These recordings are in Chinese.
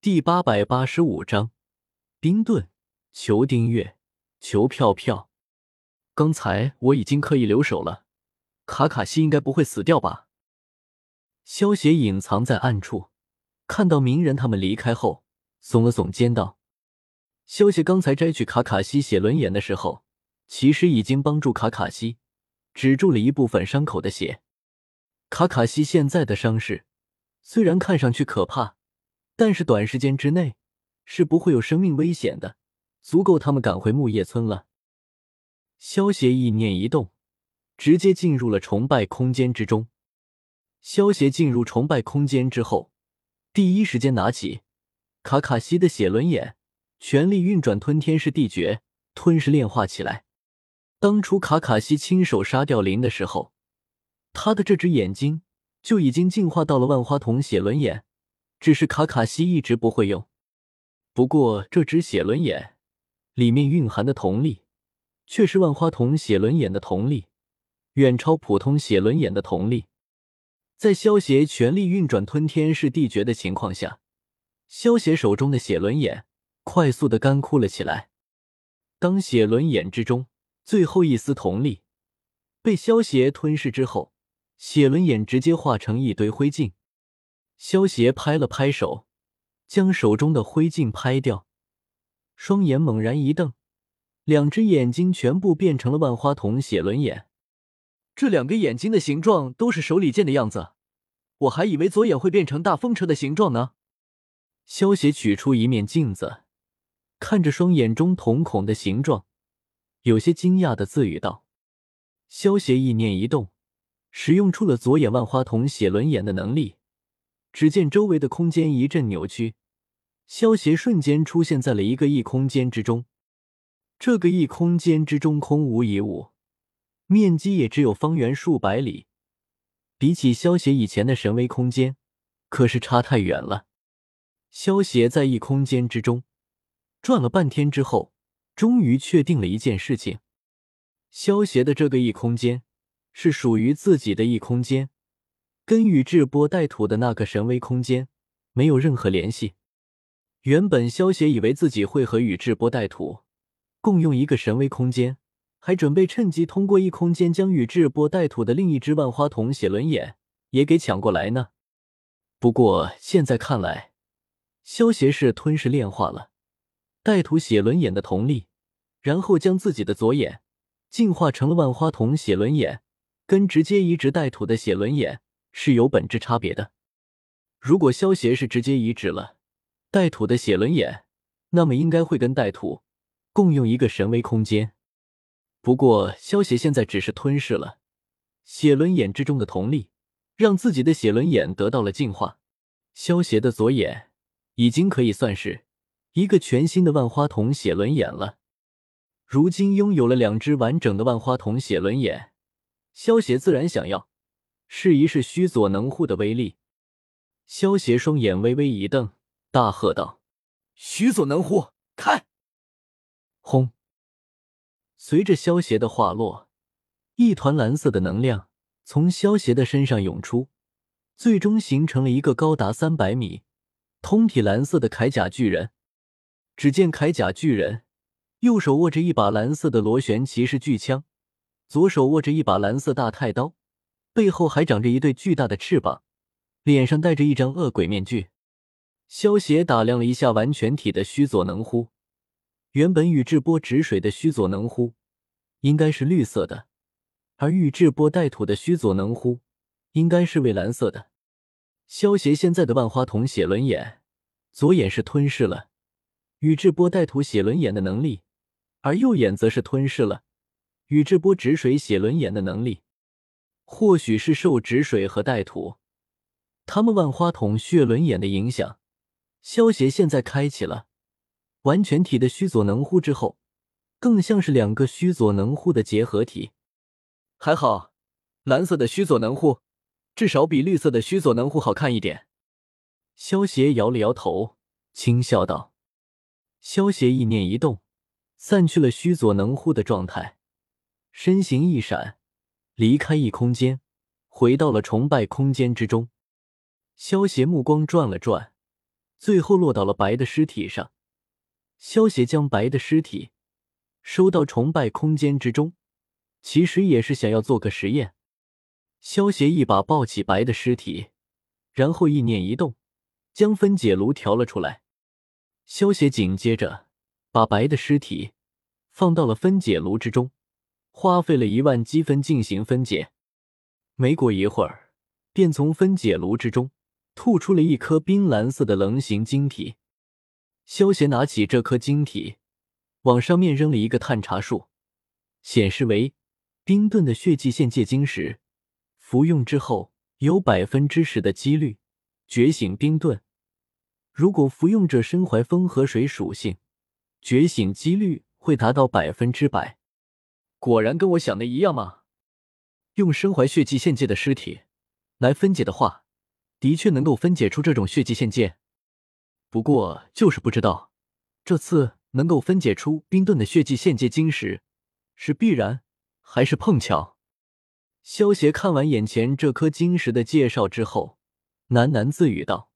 第八百八十五章冰盾。求订阅，求票票。刚才我已经刻意留守了，卡卡西应该不会死掉吧？萧协隐藏在暗处，看到鸣人他们离开后，耸了耸肩道：“萧协刚才摘取卡卡西写轮眼的时候，其实已经帮助卡卡西止住了一部分伤口的血。卡卡西现在的伤势虽然看上去可怕。”但是短时间之内是不会有生命危险的，足够他们赶回木叶村了。萧协意念一动，直接进入了崇拜空间之中。萧协进入崇拜空间之后，第一时间拿起卡卡西的写轮眼，全力运转吞天式地诀，吞噬炼化起来。当初卡卡西亲手杀掉林的时候，他的这只眼睛就已经进化到了万花筒写轮眼。只是卡卡西一直不会用，不过这只写轮眼里面蕴含的瞳力，却是万花筒写轮眼的瞳力，远超普通写轮眼的瞳力。在萧协全力运转吞天噬地诀的情况下，萧协手中的写轮眼快速的干枯了起来。当写轮眼之中最后一丝瞳力被萧协吞噬之后，写轮眼直接化成一堆灰烬。萧协拍了拍手，将手中的灰烬拍掉，双眼猛然一瞪，两只眼睛全部变成了万花筒写轮眼。这两个眼睛的形状都是手里剑的样子，我还以为左眼会变成大风车的形状呢。萧协取出一面镜子，看着双眼中瞳孔的形状，有些惊讶的自语道：“萧协意念一动，使用出了左眼万花筒写轮眼的能力。”只见周围的空间一阵扭曲，萧协瞬间出现在了一个异空间之中。这个异空间之中空无一物，面积也只有方圆数百里。比起萧协以前的神威空间，可是差太远了。萧协在异空间之中转了半天之后，终于确定了一件事情：萧协的这个异空间是属于自己的异空间。跟宇智波带土的那个神威空间没有任何联系。原本萧协以为自己会和宇智波带土共用一个神威空间，还准备趁机通过异空间将宇智波带土的另一只万花筒写轮眼也给抢过来呢。不过现在看来，萧协是吞噬炼化了带土写轮眼的瞳力，然后将自己的左眼进化成了万花筒写轮眼，跟直接移植带土的写轮眼。是有本质差别的。如果萧协是直接移植了带土的写轮眼，那么应该会跟带土共用一个神威空间。不过萧协现在只是吞噬了写轮眼之中的瞳力，让自己的写轮眼得到了进化。萧协的左眼已经可以算是一个全新的万花筒写轮眼了。如今拥有了两只完整的万花筒写轮眼，萧协自然想要。试一试虚佐能护的威力。萧协双眼微微一瞪，大喝道：“虚佐能护，开！”轰！随着萧协的话落，一团蓝色的能量从萧协的身上涌出，最终形成了一个高达三百米、通体蓝色的铠甲巨人。只见铠甲巨人右手握着一把蓝色的螺旋骑士巨枪，左手握着一把蓝色大太刀。背后还长着一对巨大的翅膀，脸上戴着一张恶鬼面具。萧协打量了一下完全体的须佐能乎，原本宇智波止水的须佐能乎应该是绿色的，而宇智波带土的须佐能乎应该是蔚蓝色的。萧协现在的万花筒写轮眼，左眼是吞噬了宇智波带土写轮眼的能力，而右眼则是吞噬了宇智波止水写轮眼的能力。或许是受止水和带土他们万花筒血轮眼的影响，萧协现在开启了完全体的须佐能乎之后，更像是两个须佐能乎的结合体。还好，蓝色的须佐能乎至少比绿色的须佐能乎好看一点。萧协摇了摇头，轻笑道：“萧协意念一动，散去了须佐能乎的状态，身形一闪。”离开异空间，回到了崇拜空间之中。萧协目光转了转，最后落到了白的尸体上。萧协将白的尸体收到崇拜空间之中，其实也是想要做个实验。萧协一把抱起白的尸体，然后意念一动，将分解炉调了出来。萧协紧接着把白的尸体放到了分解炉之中，花费了一万积分进行分解。没过一会儿，便从分解炉之中吐出了一颗冰蓝色的棱形晶体。萧邪拿起这颗晶体，往上面扔了一个探查术，显示为冰盾的血迹限界晶石。服用之后有百分之十的几率觉醒冰盾。如果服用者身怀风和水属性，觉醒几率会达到百分之百。果然跟我想的一样吗？用身怀血迹限界的尸体来分解的话，的确能够分解出这种血迹限界。不过就是不知道，这次能够分解出冰盾的血迹限界晶石，是必然还是碰巧？萧协看完眼前这颗晶石的介绍之后，喃喃自语道：“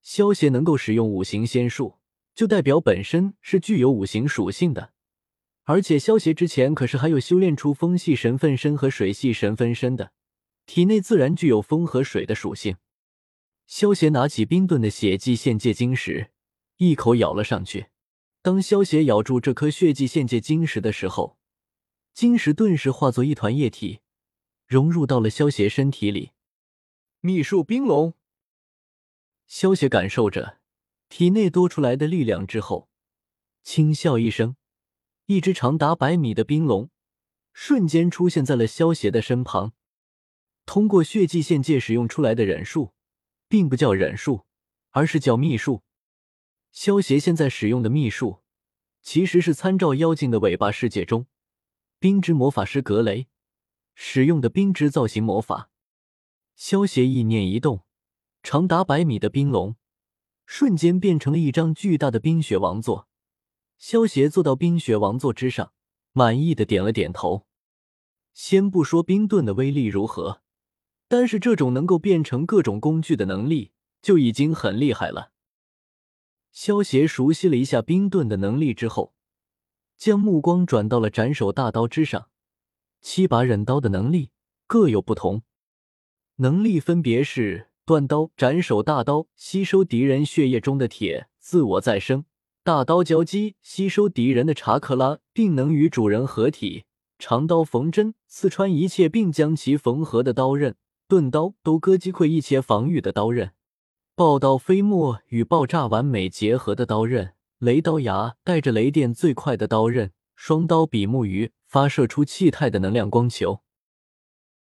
萧协能够使用五行仙术，就代表本身是具有五行属性的。而且萧协之前可是还有修炼出风系神分身和水系神分身的，体内自然具有风和水的属性。”萧协拿起冰盾的血迹献界晶石，一口咬了上去。当萧协咬住这颗血迹献界晶石的时候，晶石顿时化作一团液体。融入到了萧邪身体里，秘术冰龙。萧邪感受着体内多出来的力量之后，轻笑一声，一只长达百米的冰龙瞬间出现在了萧邪的身旁。通过血迹限界使用出来的忍术，并不叫忍术，而是叫秘术。萧邪现在使用的秘术，其实是参照妖精的尾巴世界中冰之魔法师格雷。使用的冰之造型魔法，萧邪意念一动，长达百米的冰龙瞬间变成了一张巨大的冰雪王座。萧协坐到冰雪王座之上，满意的点了点头。先不说冰盾的威力如何，单是这种能够变成各种工具的能力就已经很厉害了。萧协熟悉了一下冰盾的能力之后，将目光转到了斩首大刀之上。七把忍刀的能力各有不同，能力分别是断刀、斩首大刀，吸收敌人血液中的铁，自我再生；大刀交击，吸收敌人的查克拉，并能与主人合体；长刀缝针，刺穿一切并将其缝合的刀刃；钝刀都割击溃一切防御的刀刃；爆刀飞沫与爆炸完美结合的刀刃；雷刀牙带着雷电最快的刀刃；双刀比目鱼。发射出气态的能量光球。